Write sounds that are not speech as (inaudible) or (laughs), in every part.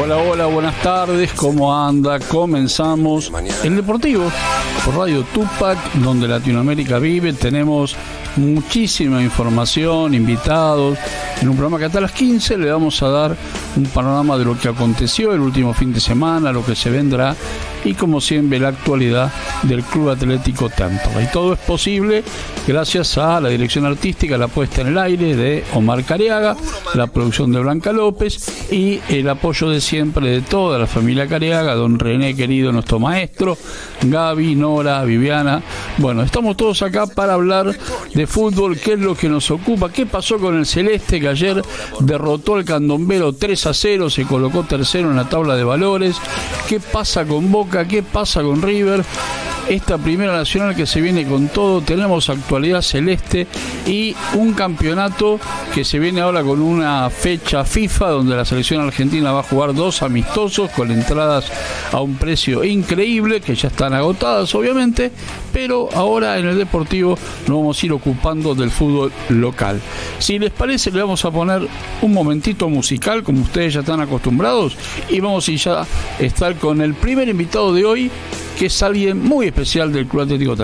Hola, hola, buenas tardes, ¿cómo anda? Comenzamos el Deportivo por Radio Tupac, donde Latinoamérica vive. Tenemos muchísima información, invitados. En un programa que hasta las 15 le vamos a dar un panorama de lo que aconteció el último fin de semana, lo que se vendrá y como siempre la actualidad del Club Atlético Tampa. Y todo es posible gracias a la dirección artística, la puesta en el aire de Omar Cariaga, la producción de Blanca López y el apoyo de siempre de toda la familia Cariaga, don René querido, nuestro maestro, Gaby, Nora, Viviana. Bueno, estamos todos acá para hablar de fútbol, qué es lo que nos ocupa, qué pasó con el Celeste que ayer derrotó al Candombero 3 a 0, se colocó tercero en la tabla de valores, qué pasa con Boca, qué pasa con River esta primera nacional que se viene con todo. Tenemos actualidad celeste y un campeonato que se viene ahora con una fecha FIFA donde la selección argentina va a jugar dos amistosos con entradas a un precio increíble que ya están agotadas obviamente, pero ahora en el deportivo nos vamos a ir ocupando del fútbol local. Si les parece le vamos a poner un momentito musical como ustedes ya están acostumbrados y vamos a ya estar con el primer invitado de hoy que es alguien muy especial del Club Atlético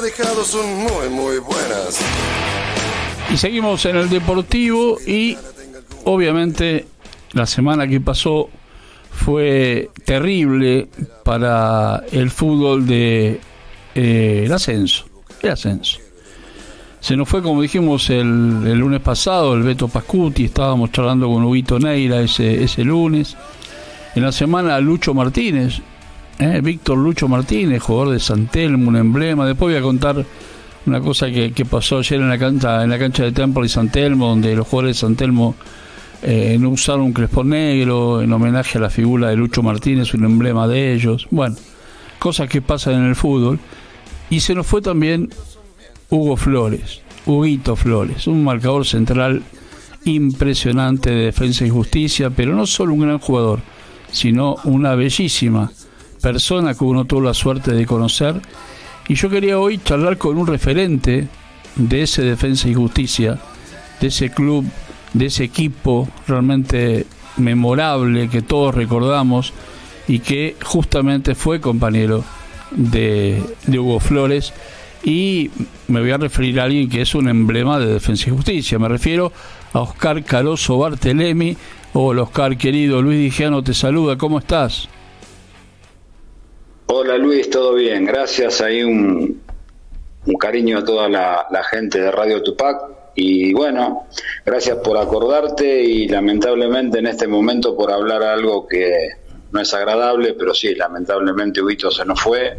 Temperley. son muy, muy buenas. Y seguimos en el Deportivo y obviamente la semana que pasó fue terrible para el fútbol de eh, el ascenso. El ascenso. Se nos fue, como dijimos el, lunes pasado, el Beto Pascuti, estábamos charlando con Huguito Neira ese, ese lunes. En la semana Lucho Martínez, ¿eh? Víctor Lucho Martínez, jugador de Santelmo, un emblema. Después voy a contar una cosa que, pasó ayer en la cancha en la cancha de Temple y Santelmo, donde los jugadores de Santelmo eh, no usaron un crespón negro en homenaje a la figura de Lucho Martínez, un emblema de ellos. Bueno, cosas que pasan en el fútbol. Y se nos fue también Hugo Flores, Huguito Flores, un marcador central impresionante de defensa y justicia, pero no solo un gran jugador, sino una bellísima persona que uno tuvo la suerte de conocer. Y yo quería hoy charlar con un referente de ese Defensa y Justicia, de ese club, de ese equipo realmente memorable que todos recordamos y que justamente fue compañero de, de Hugo Flores y me voy a referir a alguien que es un emblema de Defensa y Justicia. Me refiero a Oscar Caroso Bartelemi. Hola Oscar, querido. Luis Digiano te saluda. ¿Cómo estás? Hola Luis, todo bien. Gracias. Ahí un, cariño a toda la, la gente de Radio Tupac. Y bueno, gracias por acordarte y lamentablemente en este momento por hablar algo que no es agradable, pero sí, lamentablemente Huito se nos fue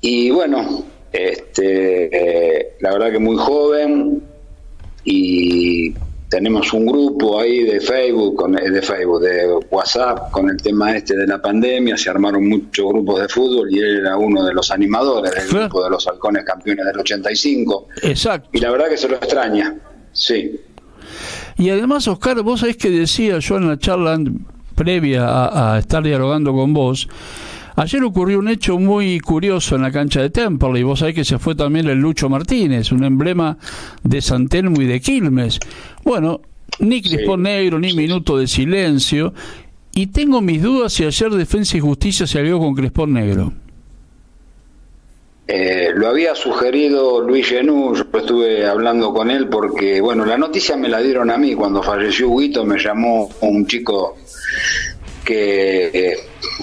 y bueno, este, eh, la verdad que muy joven y tenemos un grupo ahí de Facebook, con, eh, de Facebook, de WhatsApp con el tema este de la pandemia, se armaron muchos grupos de fútbol y él era uno de los animadores del grupo de los halcones campeones del 85. Exacto. Y la verdad que se lo extraña, sí. Y además, Oscar, vos sabés que decía yo en la charla previa a, a estar dialogando con vos, Ayer ocurrió un hecho muy curioso en la cancha de Temple y vos sabés que se fue también el Lucho Martínez, un emblema de San Telmo y de Quilmes. Bueno, ni Crispón Negro, ni minuto de silencio. Y tengo mis dudas si ayer Defensa y Justicia se alió con Crespón Negro. Eh, lo había sugerido Luis Genú, yo estuve hablando con él porque, bueno, la noticia me la dieron a mí cuando falleció Huguito, me llamó un chico que eh,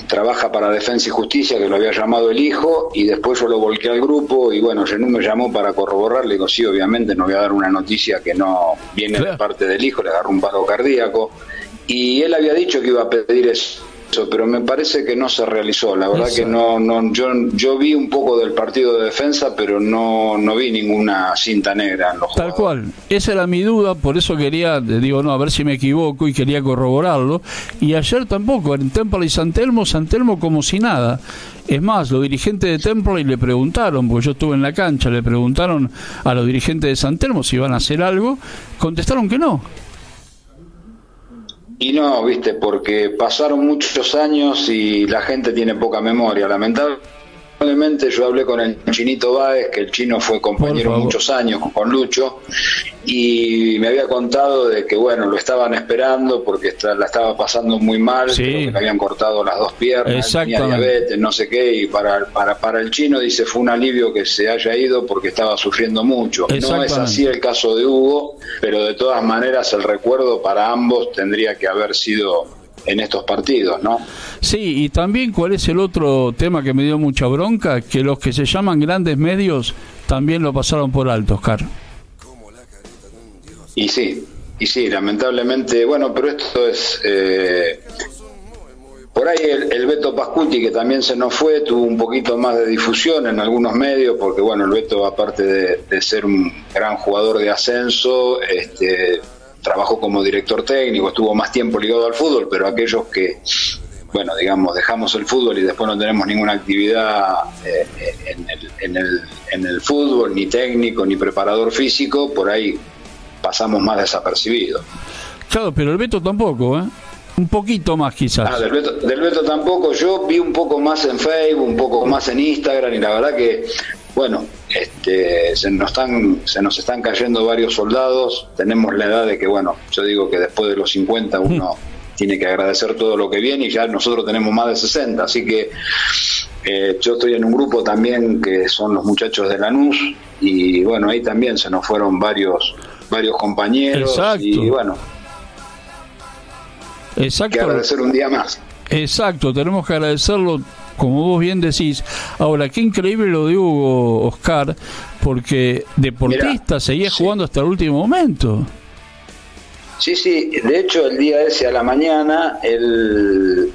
trabaja para Defensa y Justicia, que lo había llamado el hijo, y después yo lo volqué al grupo, y bueno, Genú me llamó para corroborar, le digo, sí, obviamente no voy a dar una noticia que no viene de parte del hijo, le agarró un paro cardíaco, y él había dicho que iba a pedir eso pero me parece que no se realizó. La verdad que no, no, yo, yo vi un poco del partido de defensa, pero no, no vi ninguna cinta negra en los Tal cual, esa era mi duda, por eso quería, digo, no, a ver si me equivoco y quería corroborarlo. Y ayer tampoco, en Temple y San Telmo, San Telmo como si nada. Es más, los dirigentes de Temple le preguntaron, porque yo estuve en la cancha, le preguntaron a los dirigentes de San Telmo si iban a hacer algo, contestaron que no. Y no, viste, porque pasaron muchos años y la gente tiene poca memoria. Lamentablemente yo hablé con el chinito Báez, que el chino fue compañero muchos años con Lucho, y me había contado de que, bueno, lo estaban esperando porque la estaba pasando muy mal, que le habían cortado las dos piernas, tenía diabetes, no sé qué, y para, para, para el chino dice fue un alivio que se haya ido porque estaba sufriendo mucho. No es así el caso de Hugo, pero de todas maneras el recuerdo para ambos tendría que haber sido en estos partidos, ¿no? Sí, y también cuál es el otro tema que me dio mucha bronca, que los que se llaman grandes medios también lo pasaron por alto, Oscar. Y sí, y sí, lamentablemente, bueno, pero esto es... Eh, por ahí el, Beto Pascuti, que también se nos fue, tuvo un poquito más de difusión en algunos medios, porque bueno, el Beto, aparte de, ser un gran jugador de ascenso, este, trabajó como director técnico, estuvo más tiempo ligado al fútbol, pero aquellos que, bueno, digamos, dejamos el fútbol y después no tenemos ninguna actividad eh, en, el, en, el, en el fútbol, ni técnico, ni preparador físico, por ahí pasamos más desapercibidos. Claro, pero el Beto tampoco, ¿eh? Un poquito más quizás. Ah, del Beto, del Beto tampoco. Yo vi un poco más en Facebook, un poco más en Instagram y la verdad que, bueno, este, se nos están se nos están cayendo varios soldados. Tenemos la edad de que, bueno, yo digo que después de los 50 uno tiene que agradecer todo lo que viene y ya nosotros tenemos más de 60. Así que eh, yo estoy en un grupo también que son los muchachos de Lanús y bueno, ahí también se nos fueron varios varios compañeros y bueno. Exacto. Que agradecer un día más. Exacto, tenemos que agradecerlo como vos bien decís. Ahora, qué increíble lo de Hugo Oscar, porque deportista seguía jugando hasta el último momento. Sí, sí, de hecho el día ese a la mañana él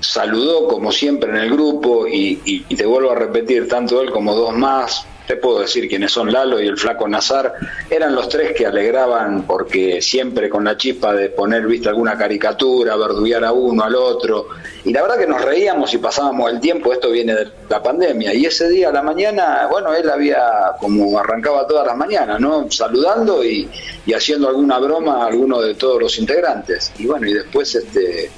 saludó como siempre en el grupo y, y te vuelvo a repetir, tanto él como dos más, te puedo decir quiénes son Lalo y el flaco Nazar, eran los tres que alegraban porque siempre con la chispa de poner, viste, alguna caricatura, verduguear a uno, al otro, y la verdad que nos reíamos y pasábamos el tiempo, esto viene de la pandemia, y ese día a la mañana, bueno, él había, como arrancaba todas las mañanas, ¿no? Saludando y, y haciendo alguna broma a alguno de todos los integrantes, y bueno, y después este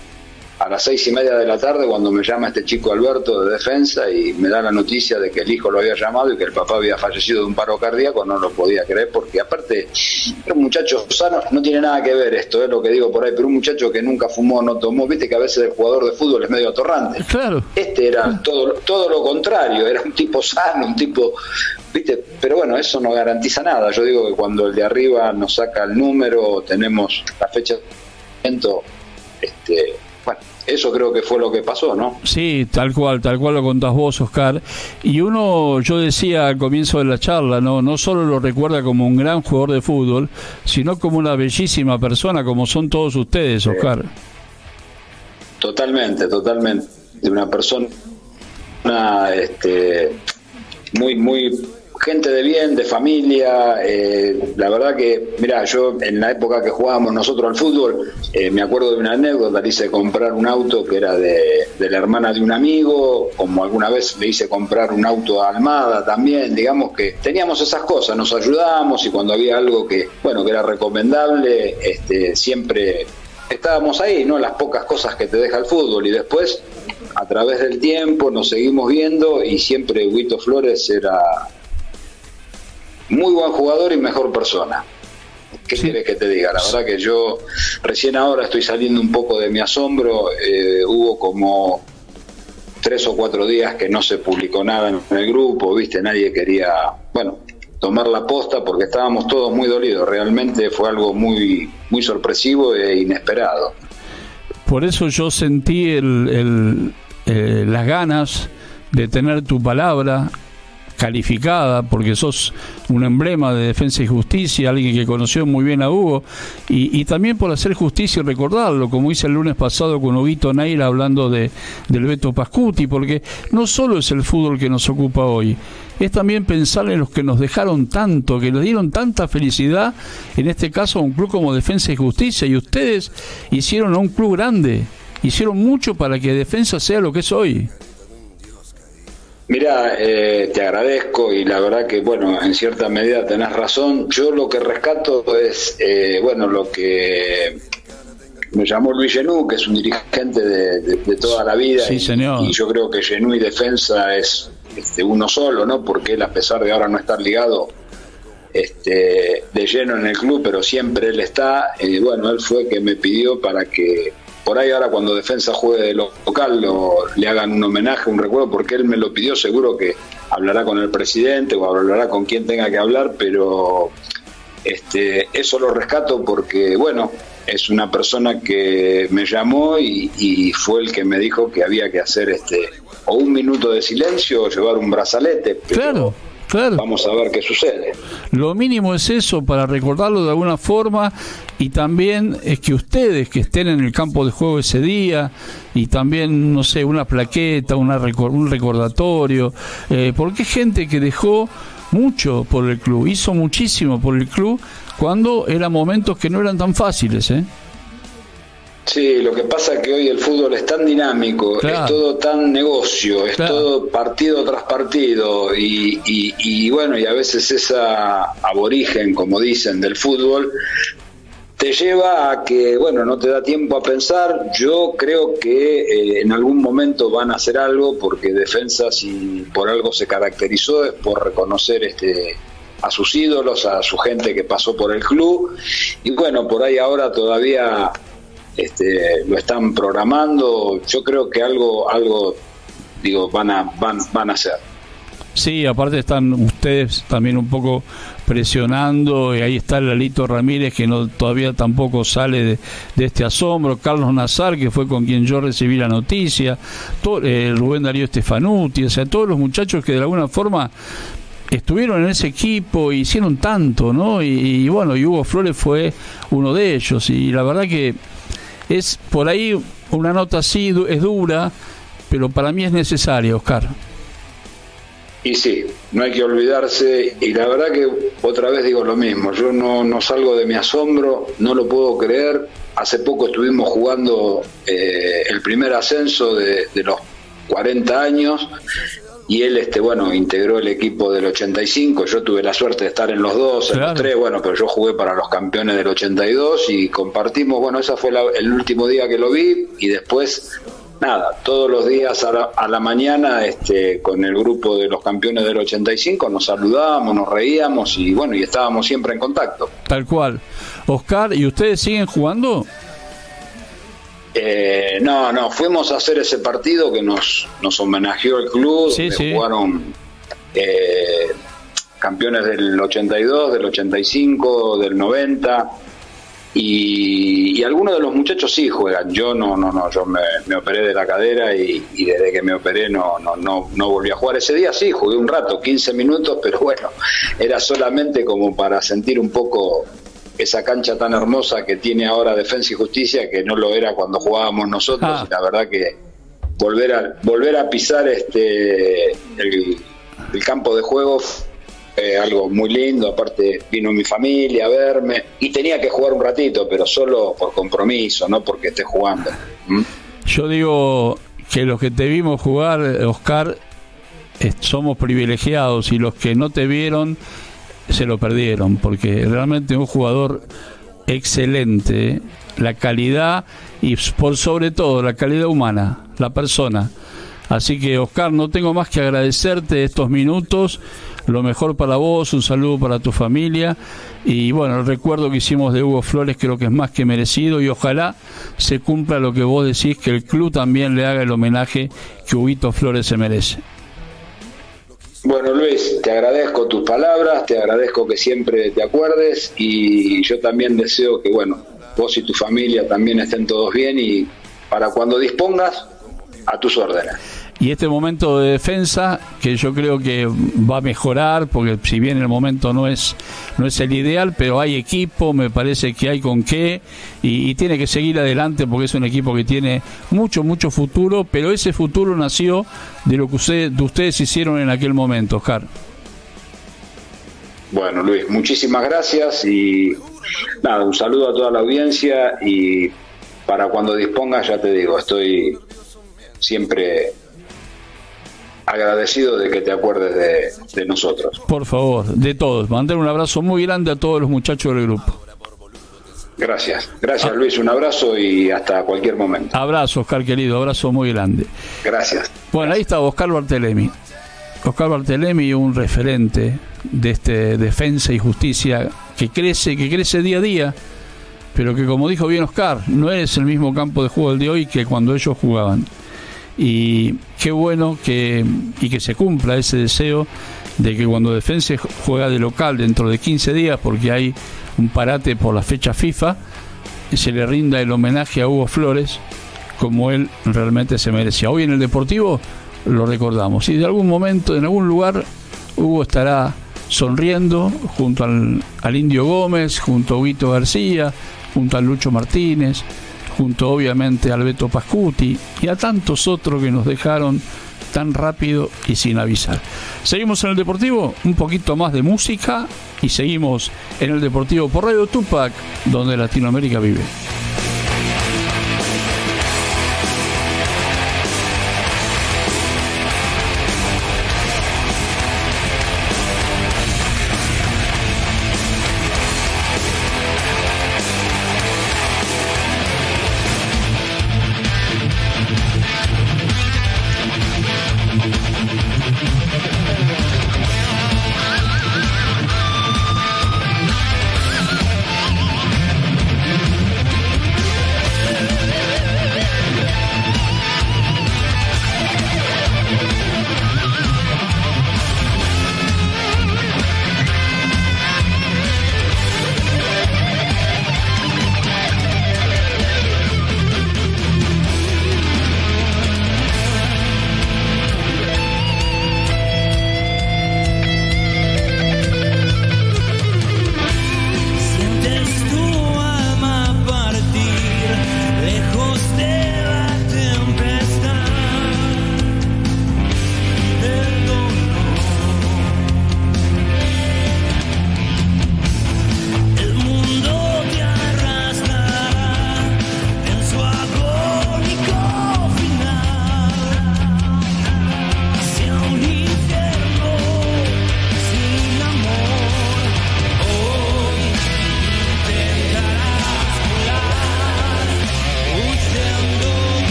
a las seis y media de la tarde cuando me llama este chico Alberto de defensa y me da la noticia de que el hijo lo había llamado y que el papá había fallecido de un paro cardíaco, no lo podía creer porque aparte era un muchacho sano, no tiene nada que ver esto, es lo que digo por ahí, pero un muchacho que nunca fumó, no tomó, viste que a veces el jugador de fútbol es medio atorrante. Claro. Este era todo, todo lo contrario, era un tipo sano, un tipo, viste, pero bueno, eso no garantiza nada. Yo digo que cuando el de arriba nos saca el número, tenemos la fecha de este bueno, eso creo que fue lo que pasó, ¿no? Sí, tal cual, tal cual lo contás vos, Oscar. Y uno, yo decía al comienzo de la charla, no, no solo lo recuerda como un gran jugador de fútbol, sino como una bellísima persona, como son todos ustedes, Oscar. Totalmente, totalmente. De una persona este, muy, muy gente de bien, de familia. Eh, la verdad que, mira, yo en la época que jugábamos nosotros al fútbol, eh, me acuerdo de una anécdota, le hice comprar un auto que era de, la hermana de un amigo, como alguna vez le hice comprar un auto a Almada también, digamos que teníamos esas cosas, nos ayudábamos y cuando había algo que, bueno, que era recomendable, este, siempre estábamos ahí, ¿no? Las pocas cosas que te deja el fútbol y después a través del tiempo nos seguimos viendo y siempre Huito Flores era muy buen jugador y mejor persona. ¿Qué quieres que te diga? La verdad que yo recién ahora estoy saliendo un poco de mi asombro. Eh, hubo como tres o cuatro días que no se publicó nada en el grupo, ¿viste? Nadie quería, bueno, tomar la posta porque estábamos todos muy dolidos. Realmente fue algo muy, muy sorpresivo e inesperado. Por eso yo sentí el, eh, las ganas de tener tu palabra calificada, porque sos un emblema de defensa y justicia, alguien que conoció muy bien a Hugo, y, también por hacer justicia y recordarlo, como hice el lunes pasado con Huguito Neira hablando de, del Beto Pascuti, porque no solo es el fútbol que nos ocupa hoy, es también pensar en los que nos dejaron tanto, que nos dieron tanta felicidad, en este caso a un club como Defensa y Justicia, y ustedes hicieron a un club grande, hicieron mucho para que Defensa sea lo que es hoy. Mira, eh, te agradezco y la verdad que, bueno, en cierta medida tenés razón. Yo lo que rescato es, eh, bueno, lo que me llamó Luis Genú, que es un dirigente de, toda la vida. Sí, señor. Y, yo creo que Genú y Defensa es este, uno solo, ¿no? Porque él, a pesar de ahora no estar ligado este, de lleno en el club, pero siempre él está. y bueno, él fue que me pidió para que por ahí ahora cuando Defensa juegue de local le hagan un homenaje, un recuerdo, porque él me lo pidió, seguro que hablará con el presidente o hablará con quien tenga que hablar, pero este, eso lo rescato porque, bueno, es una persona que me llamó y, fue el que me dijo que había que hacer este o un minuto de silencio o llevar un brazalete. claro Vamos a ver qué sucede. Lo mínimo es eso para recordarlo de alguna forma y también es que ustedes que estén en el campo de juego ese día y también, no sé, una plaqueta, una un recordatorio, eh, porque hay gente que dejó mucho por el club, hizo muchísimo por el club cuando eran momentos que no eran tan fáciles, ¿eh? Sí, lo que pasa es que hoy el fútbol es tan dinámico, es todo tan negocio, es todo partido tras partido y, y, bueno, y a veces esa aborigen, como dicen, del fútbol te lleva a que, bueno, no te da tiempo a pensar. Yo creo que eh, en algún momento van a hacer algo porque Defensa, si por algo se caracterizó, es por reconocer este a sus ídolos, a su gente que pasó por el club. Y bueno, por ahí ahora todavía este, lo están programando, yo creo que algo, algo, digo, van a, van, van a hacer. Sí, aparte están ustedes también un poco presionando, y ahí está Lalito Ramírez que no todavía tampoco sale de, este asombro, Carlos Nazar que fue con quien yo recibí la noticia, eh, Rubén Darío Estefanuti, o sea, todos los muchachos que de alguna forma estuvieron en ese equipo, hicieron tanto, ¿no? Y, y bueno, y Hugo Flores fue uno de ellos, y la verdad que es por ahí una nota así, es dura, pero para mí es necesaria, Oscar. Y sí, no hay que olvidarse, y la verdad que otra vez digo lo mismo, yo no, no salgo de mi asombro, no lo puedo creer, hace poco estuvimos jugando eh, el primer ascenso de, de los 40 años y él, este, bueno, integró el equipo del 85. Yo tuve la suerte de estar en los dos, en los tres, bueno, pero yo jugué para los campeones del 82 y compartimos, bueno, ese fue el último día que lo vi y después, nada, todos los días a la, mañana, este, con el grupo de los campeones del 85 nos saludábamos, nos reíamos y bueno, y estábamos siempre en contacto. Tal cual. Oscar, ¿y ustedes siguen jugando? Eh, no, no, fuimos a hacer ese partido que nos, nos homenajeó el club, sí, jugaron eh, campeones del 82, del 85, del 90. Y, algunos de los muchachos sí juegan. Yo no, no, no, yo me, operé de la cadera y, desde que me operé no, no, no, no volví a jugar. Ese día sí, jugué un rato, 15 minutos, (laughs) pero bueno, era solamente como para sentir un poco esa cancha tan hermosa que tiene ahora Defensa y Justicia, que no lo era cuando jugábamos nosotros, ah. y la verdad que volver a, volver a pisar este el, campo de juego fue algo muy lindo, aparte vino mi familia a verme, y tenía que jugar un ratito, pero solo por compromiso, no porque esté jugando. ¿Mm? Yo digo que los que te vimos jugar, Oscar, somos privilegiados y los que no te vieron se lo perdieron, porque realmente un jugador excelente, la calidad y por sobre todo la calidad humana, la persona. Así que Oscar, no tengo más que agradecerte estos minutos, lo mejor para vos, un saludo para tu familia y bueno, el recuerdo que hicimos de Hugo Flores creo que es más que merecido y ojalá se cumpla lo que vos decís, que el club también le haga el homenaje que Huguito Flores se merece. Bueno, Luis, te agradezco tus palabras, te agradezco que siempre te acuerdes y yo también deseo que, bueno, vos y tu familia también estén todos bien y para cuando dispongas, a tus órdenes y este momento de defensa que yo creo que va a mejorar porque si bien el momento no es no es el ideal pero hay equipo me parece que hay con qué y, tiene que seguir adelante porque es un equipo que tiene mucho mucho futuro pero ese futuro nació de lo que de ustedes hicieron en aquel momento Oscar. Bueno Luis muchísimas gracias y nada un saludo a toda la audiencia y para cuando dispongas ya te digo estoy siempre agradecido de que te acuerdes de, nosotros. Por favor, de todos. Mandar un abrazo muy grande a todos los muchachos del grupo. Gracias, gracias. Luis, un abrazo y hasta cualquier momento. Abrazo, Oscar querido, abrazo muy grande. Gracias. Bueno, ahí está Oscar Bartelemi. Oscar Bartelemi, un referente de este defensa y justicia que crece, que crece día a día, pero que como dijo bien Oscar, no es el mismo campo de juego el de hoy que cuando ellos jugaban y qué bueno que, y que se cumpla ese deseo de que cuando Defensa juega de local dentro de 15 días, porque hay un parate por la fecha FIFA, se le rinda el homenaje a Hugo Flores como él realmente se merecía. Hoy en el Deportivo lo recordamos y de algún momento, en algún lugar, Hugo estará sonriendo junto al, al Indio Gómez, junto a Huguito García, junto a Lucho Martínez, junto obviamente a Alberto Pascuti y a tantos otros que nos dejaron tan rápido y sin avisar. Seguimos en el Deportivo, un poquito más de música y seguimos en el Deportivo por Radio Tupac, donde Latinoamérica vive.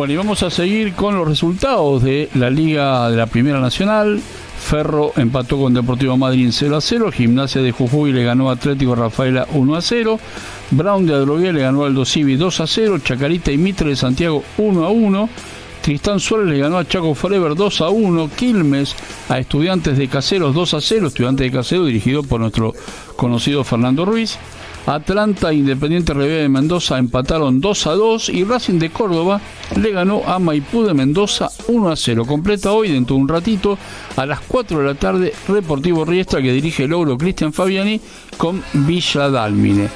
Bueno, y vamos a seguir con los resultados de la Liga de la Primera Nacional. Ferro empató con Deportivo Madrid en 0 a 0. Gimnasia de Jujuy le ganó a Atlético Rafaela 1 a 0. Brown de Adrogué le ganó al Dosivi 2 a 0. Chacarita y Mitre de Santiago 1 a 1. Tristán Suárez le ganó a Chaco Forever 2 a 1. Quilmes a Estudiantes de Caseros 2 a 0. Estudiantes de Caseros dirigido por nuestro conocido Fernando Ruiz. Atlanta Independiente Rivera de Mendoza empataron 2 a 2 y Racing de Córdoba le ganó a Maipú de Mendoza 1 a 0. Completa hoy dentro de un ratito a las 4 de la tarde Reportivo Riestra que dirige el logro Cristian Fabiani con Villa Dálmine.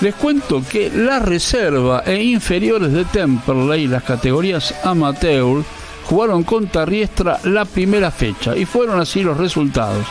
Les cuento que la reserva e inferiores de Temperley, las categorías amateur, jugaron contra Riestra la primera fecha y fueron así los resultados.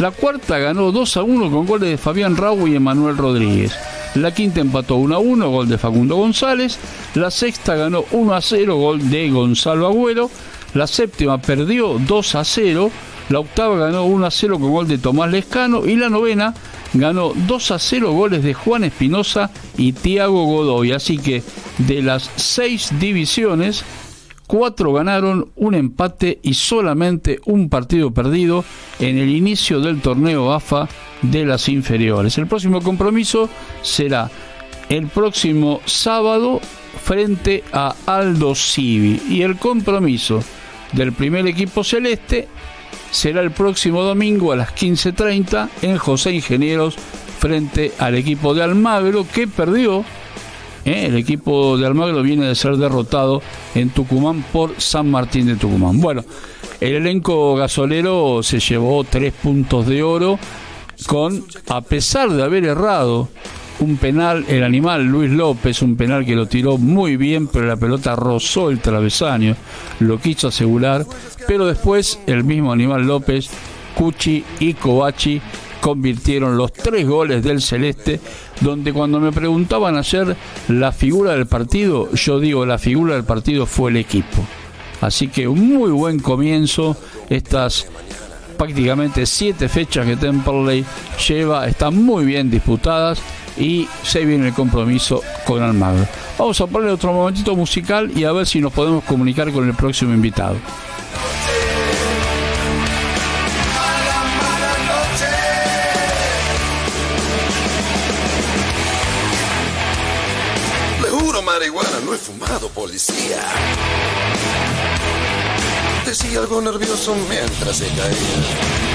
La cuarta ganó 2 a 1 con goles de Fabián Raúl y Emanuel Rodríguez. La quinta empató 1 a 1, gol de Facundo González. La sexta ganó 1 a 0, gol de Gonzalo Agüero. La séptima perdió 2 a 0. La octava ganó 1 a 0 con gol de Tomás Lescano. Y la novena ganó 2 a 0 goles de Juan Espinosa y Tiago Godoy. Así que de las seis divisiones, cuatro ganaron, un empate y solamente un partido perdido en el inicio del torneo AFA de las inferiores. El próximo compromiso será el próximo sábado frente a Aldo Civi y el compromiso del primer equipo celeste será el próximo domingo a las 15.30 en José Ingenieros frente al equipo de Almagro que perdió ¿eh? El equipo de Almagro viene de ser derrotado en Tucumán por San Martín de Tucumán. Bueno, el elenco gasolero se llevó tres puntos de oro con, a pesar de haber errado un penal, el animal Luis López, un penal que lo tiró muy bien, pero la pelota rozó el travesaño, lo quiso asegurar, pero después el mismo animal López, Cuchi y Kovachi convirtieron los tres goles del Celeste, donde cuando me preguntaban ayer la figura del partido, yo digo la figura del partido fue el equipo. Así que un muy buen comienzo, estas prácticamente siete fechas que Temperley lleva, están muy bien disputadas y se viene el compromiso con Almagro. Vamos a poner otro momentito musical y a ver si nos podemos comunicar con el próximo invitado. Policía. Decía algo nervioso mientras se caía.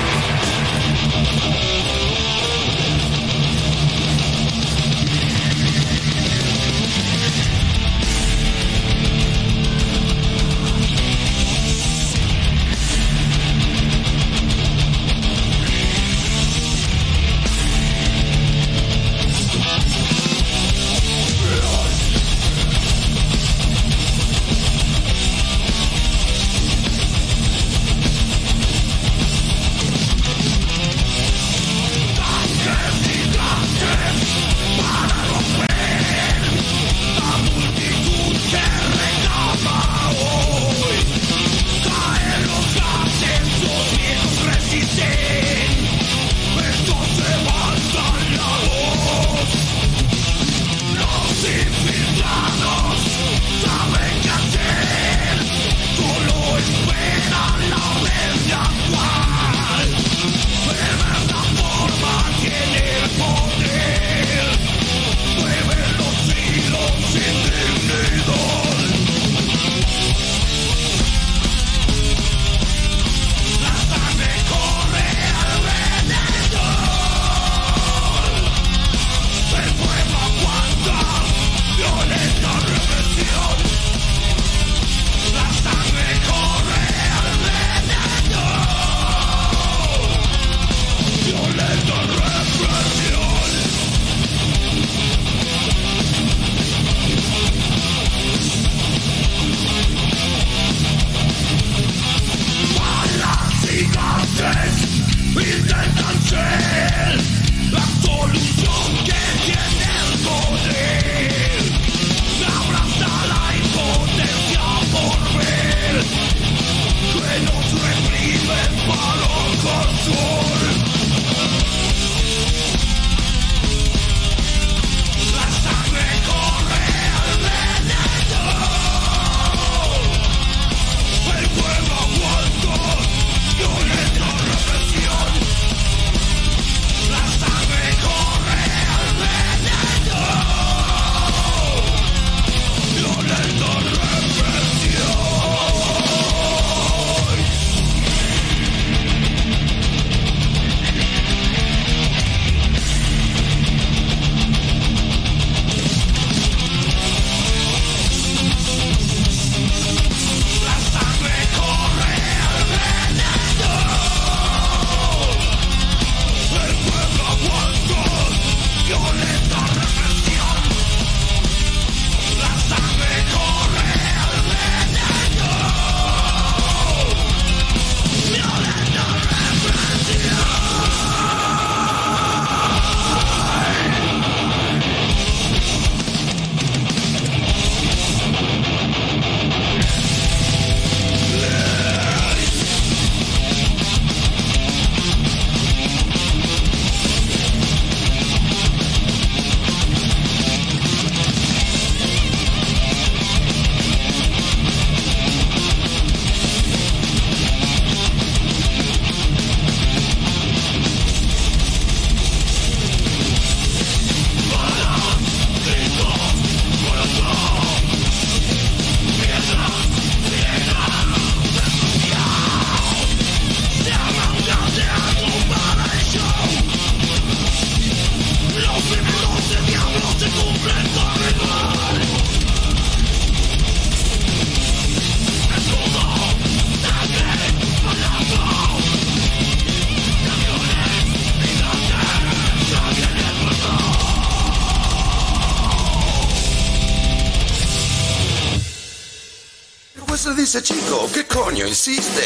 Chico? ¿Qué coño hiciste?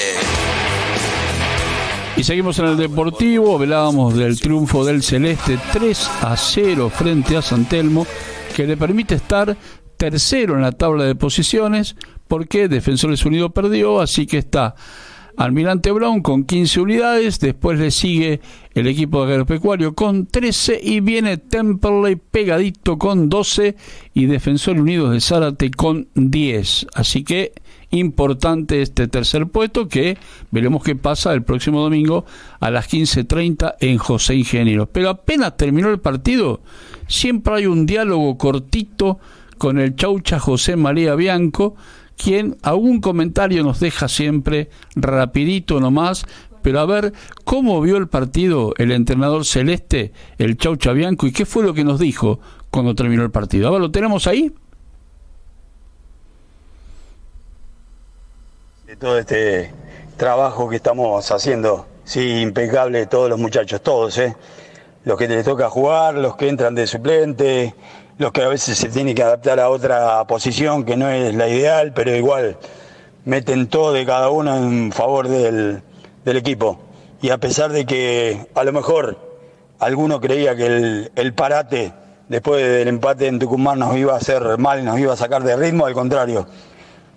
Y seguimos en el Deportivo, hablábamos del triunfo del Celeste 3 a 0 frente a San Telmo, que le permite estar tercero en la tabla de posiciones, porque Defensores Unidos perdió, así que está Almirante Brown con 15 unidades, después le sigue el equipo de agropecuario con 13 y viene Temperley pegadito con 12 y Defensor Unidos de Zárate con 10. Así que importante este tercer puesto que veremos qué pasa el próximo domingo a las 15.30 en José Ingeniero. Pero apenas terminó el partido, siempre hay un diálogo cortito con el chaucha José María Bianco, quien algún comentario nos deja siempre rapidito nomás, pero a ver cómo vio el partido el entrenador celeste, el Chaucha Bianco, y qué fue lo que nos dijo cuando terminó el partido. Ahora lo tenemos ahí. Todo este trabajo que estamos haciendo, sí, impecable todos los muchachos, todos, ¿eh? Los que les toca jugar, los que entran de suplente, los que a veces se tienen que adaptar a otra posición que no es la ideal, pero igual meten todo de cada uno en favor del, equipo. Y a pesar de que a lo mejor alguno creía que el, el, parate después del empate en Tucumán nos iba a hacer mal, nos iba a sacar de ritmo, al contrario,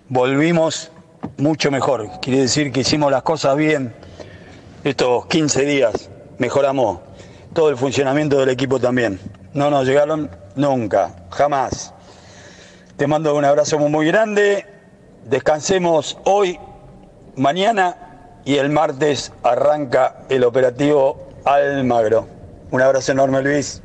volvimos mucho mejor. Quiere decir que hicimos las cosas bien estos 15 días, mejoramos todo el funcionamiento del equipo también. No nos llegaron nunca, jamás. Te mando un abrazo muy grande, descansemos hoy, mañana y el martes arranca el operativo Almagro. Un abrazo enorme Luis.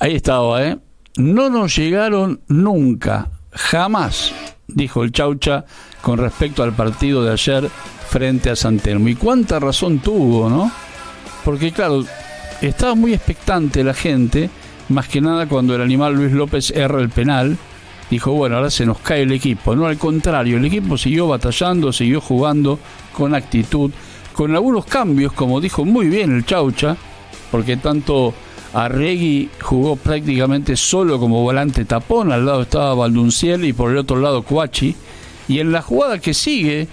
Ahí estaba, ¿eh? No nos llegaron nunca, jamás, dijo el Chaucha con respecto al partido de ayer frente a San Y cuánta razón tuvo, ¿no? Porque claro, estaba muy expectante la gente más que nada cuando el animal Luis López erra el penal, dijo, bueno, ahora se nos cae el equipo. No, al contrario, el equipo siguió batallando, siguió jugando con actitud, con algunos cambios, como dijo muy bien el Chaucha, porque tanto Arregui jugó prácticamente solo como volante tapón, al lado estaba Valdunciel y por el otro lado Coachi, y en la jugada que sigue,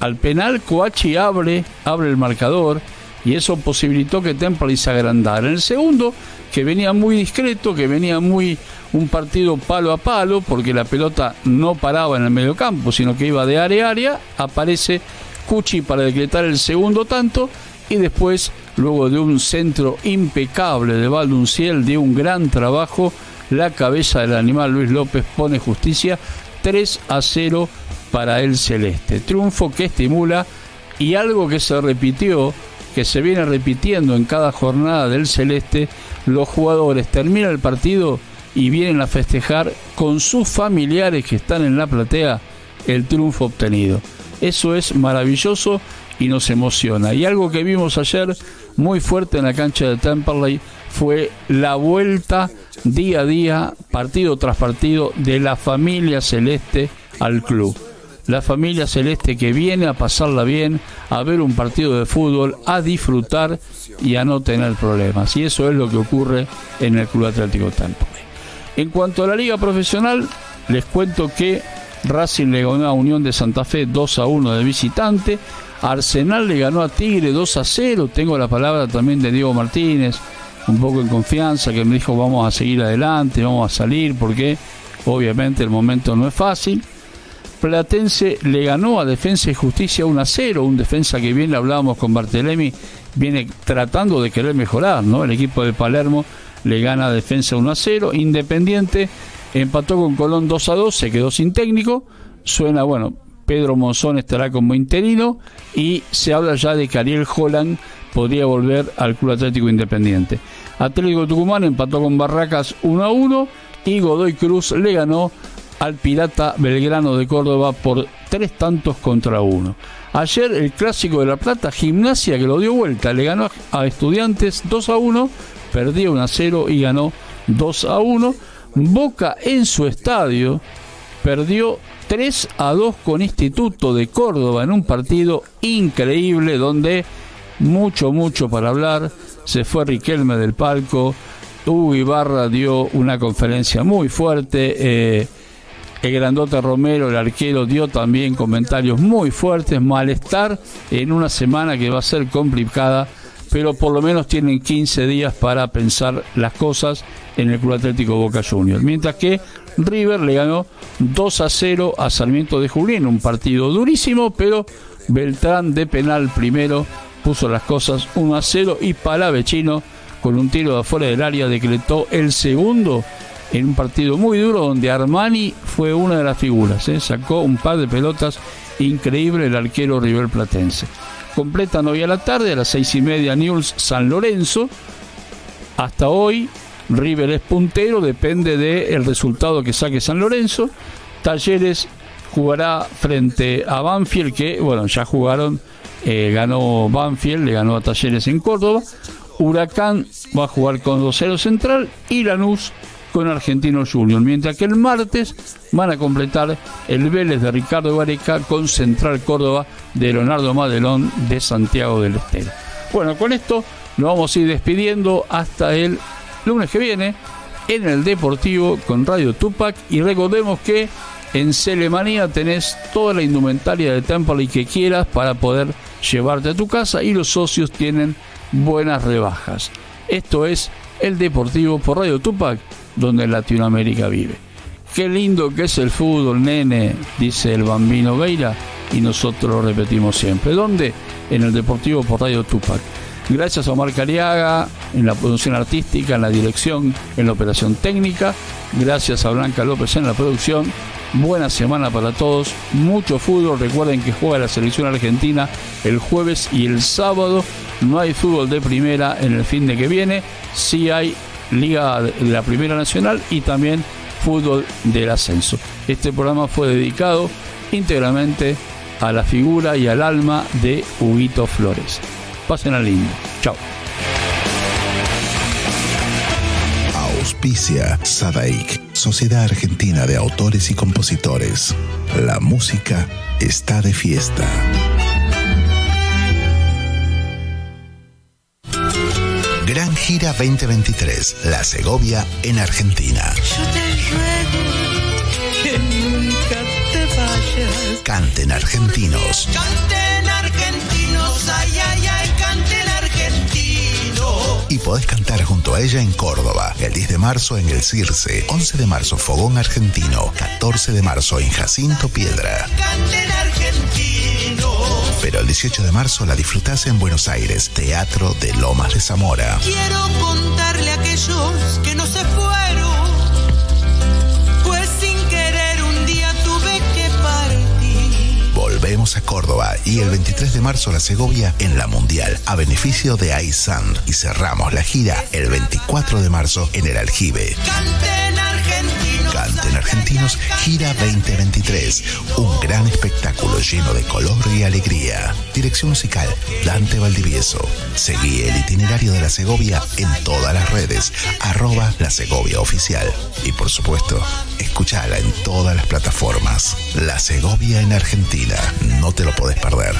al penal Coachi abre, abre el marcador, y eso posibilitó que Temple se agrandara. En el segundo que venía muy discreto, que venía muy un partido palo a palo, porque la pelota no paraba en el medio campo, sino que iba de área a área, aparece Cuchi para decretar el segundo tanto y después, luego de un centro impecable de Valdunciel, de un gran trabajo, la cabeza del animal Luis López pone justicia 3 a 0 para el Celeste. Triunfo que estimula y algo que se repitió que se viene repitiendo en cada jornada del Celeste, los jugadores terminan el partido y vienen a festejar con sus familiares que están en la platea el triunfo obtenido. Eso es maravilloso y nos emociona. Y algo que vimos ayer muy fuerte en la cancha de Temperley fue la vuelta día a día, partido tras partido, de la familia celeste al club la familia celeste que viene a pasarla bien, a ver un partido de fútbol, a disfrutar y a no tener problemas. Y eso es lo que ocurre en el Club Atlético Tampa. En cuanto a la liga profesional, les cuento que Racing le ganó a Unión de Santa Fe 2 a 1 de visitante, Arsenal le ganó a Tigre 2 a 0, tengo la palabra también de Diego Martínez, un poco en confianza, que me dijo vamos a seguir adelante, vamos a salir, porque obviamente el momento no es fácil. Platense le ganó a Defensa y Justicia 1 a 0, un defensa que bien le hablábamos con Bartelemi, viene tratando de querer mejorar, ¿no? El equipo de Palermo le gana a Defensa 1 a 0, Independiente empató con Colón 2 a 2, se quedó sin técnico, suena, bueno, Pedro Monzón estará como interino y se habla ya de que Ariel Holland podría volver al Club Atlético Independiente. Atlético Tucumán empató con Barracas 1 a 1 y Godoy Cruz le ganó al Pirata Belgrano de Córdoba por tres tantos contra uno. Ayer el clásico de La Plata, Gimnasia, que lo dio vuelta, le ganó a Estudiantes 2 a 1, perdió 1 a 0 y ganó 2 a 1. Boca en su estadio perdió 3 a 2 con Instituto de Córdoba en un partido increíble donde mucho, mucho para hablar. Se fue Riquelme del palco. Hugo Ibarra dio una conferencia muy fuerte. Eh, El grandote Romero, el arquero, dio también comentarios muy fuertes, malestar en una semana que va a ser complicada, pero por lo menos tienen 15 días para pensar las cosas en el Club Atlético Boca Juniors. Mientras que River le ganó 2 a 0 a Sarmiento de Julián, un partido durísimo, pero Beltrán de penal primero puso las cosas 1 a 0 y Palavecino con un tiro de afuera del área decretó el segundo en un partido muy duro donde Armani fue una de las figuras. ¿eh? Sacó un par de pelotas increíble el arquero River Platense. Completan hoy a la tarde, a las seis y media, News San Lorenzo. Hasta hoy, River es puntero, depende del resultado que saque San Lorenzo. Talleres jugará frente a Banfield, que, bueno, ya jugaron, eh, ganó Banfield, le ganó a Talleres en Córdoba. Huracán va a jugar con 2-0 Central y Lanús con Argentino Junior, mientras que el martes van a completar el Vélez de Ricardo Vareca con Central Córdoba de Leonardo Madelón de Santiago del Estero. Bueno, con esto nos vamos a ir despidiendo hasta el lunes que viene en el Deportivo con Radio Tupac y recordemos que en Celemanía tenés toda la indumentaria de Temple que quieras para poder llevarte a tu casa y los socios tienen buenas rebajas. Esto es el Deportivo por Radio Tupac, donde Latinoamérica vive. Qué lindo que es el fútbol, nene, dice el bambino Veira, y nosotros lo repetimos siempre. ¿Dónde? En el Deportivo por Radio Tupac. Gracias a Omar Cariaga en la producción artística, en la dirección, en la operación técnica. Gracias a Blanca López en la producción. Buena semana para todos. Mucho fútbol. Recuerden que juega la selección argentina el jueves y el sábado. No hay fútbol de primera en el fin de que viene. Sí hay Liga de la Primera Nacional y también fútbol del ascenso. Este programa fue dedicado íntegramente a la figura y al alma de Huguito Flores. Pasen a lindo. Chao. Auspicia Sadaik, Sociedad Argentina de Autores y Compositores. La música está de fiesta. Gran Gira 2023, La Segovia en Argentina. Yo te ruego que nunca te vayas. Canten argentinos. Canten argentinos, ay, ay, ay, podés cantar junto a ella en Córdoba, el 10 de marzo en el Circe, 11 de marzo Fogón Argentino, 14 de marzo en Jacinto Piedra. Pero el 18 de marzo la disfrutás en Buenos Aires, Teatro de Lomas de Zamora. Quiero contarle a aquellos que no se fueron, Volvemos a Córdoba y el 23 de marzo la Segovia en la Mundial a beneficio de iSand y cerramos la gira el 24 de marzo en el Aljibe. Argentinos. Gira 2023, un gran espectáculo lleno de color y alegría. Dirección musical Dante Valdivieso. Seguí el itinerario de la Segovia en todas las redes, arroba la Segovia Oficial. Y por supuesto, escúchala en todas las plataformas. La Segovia en Argentina, no te lo podés perder.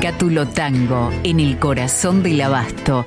Cátulo Tango, en el corazón del abasto.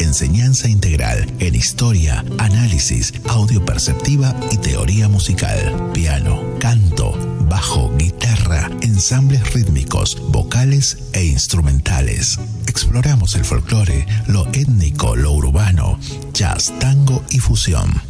Enseñanza integral en historia, análisis, audio perceptiva y teoría musical. Piano, canto, bajo, guitarra, ensambles rítmicos, vocales e instrumentales. Exploramos el folclore, lo étnico, lo urbano, jazz, tango y fusión.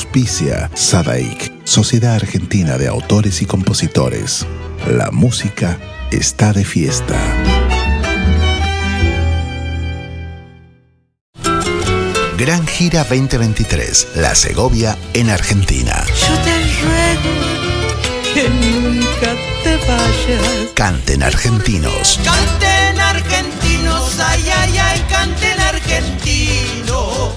Auspicia Sadaik, Sociedad Argentina de Autores y Compositores. La música está de fiesta. Gran Gira 2023, La Segovia en Argentina. Yo te ruego que nunca te vayas. Canten argentinos. Canten argentinos, ay, ay, ay.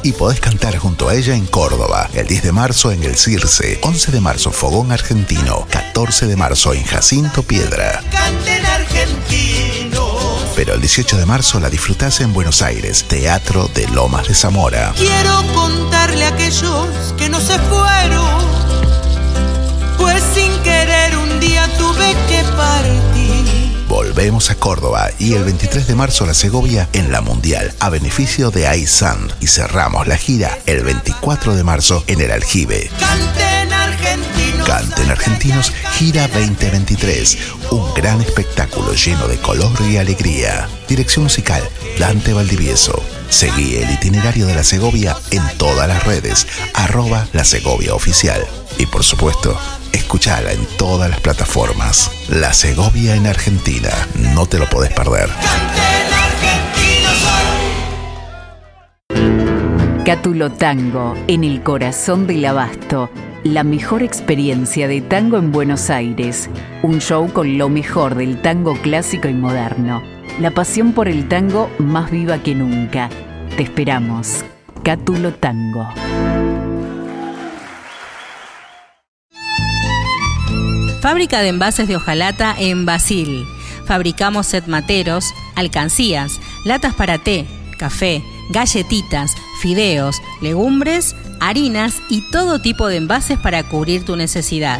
Y podés cantar junto a ella en Córdoba, el 10 de marzo en el Circe, 11 de marzo Fogón Argentino, 14 de marzo en Jacinto Piedra. Canten argentinos. Pero el 18 de marzo la disfrutás en Buenos Aires, Teatro de Lomas de Zamora. Quiero contarle a aquellos que no se fueron, pues sin Volvemos a Córdoba y el 23 de marzo la Segovia en la Mundial a beneficio de iSand y cerramos la gira el 24 de marzo en el Aljibe. Canten argentinos. Canten Argentinos Gira 2023, un gran espectáculo lleno de color y alegría. Dirección musical Dante Valdivieso. Seguí el itinerario de la Segovia en todas las redes, arroba la Segovia Oficial. Y por supuesto, escuchala en todas las plataformas. La Segovia en Argentina, no te lo podés perder. Cátulo Tango, en el corazón del abasto. La mejor experiencia de tango en Buenos Aires. Un show con lo mejor del tango clásico y moderno. La pasión por el tango más viva que nunca. Te esperamos. Cátulo Tango. Fábrica de envases de hojalata en Basil. Fabricamos set materos, alcancías, latas para té, café, galletitas, fideos, legumbres, harinas y todo tipo de envases para cubrir tu necesidad.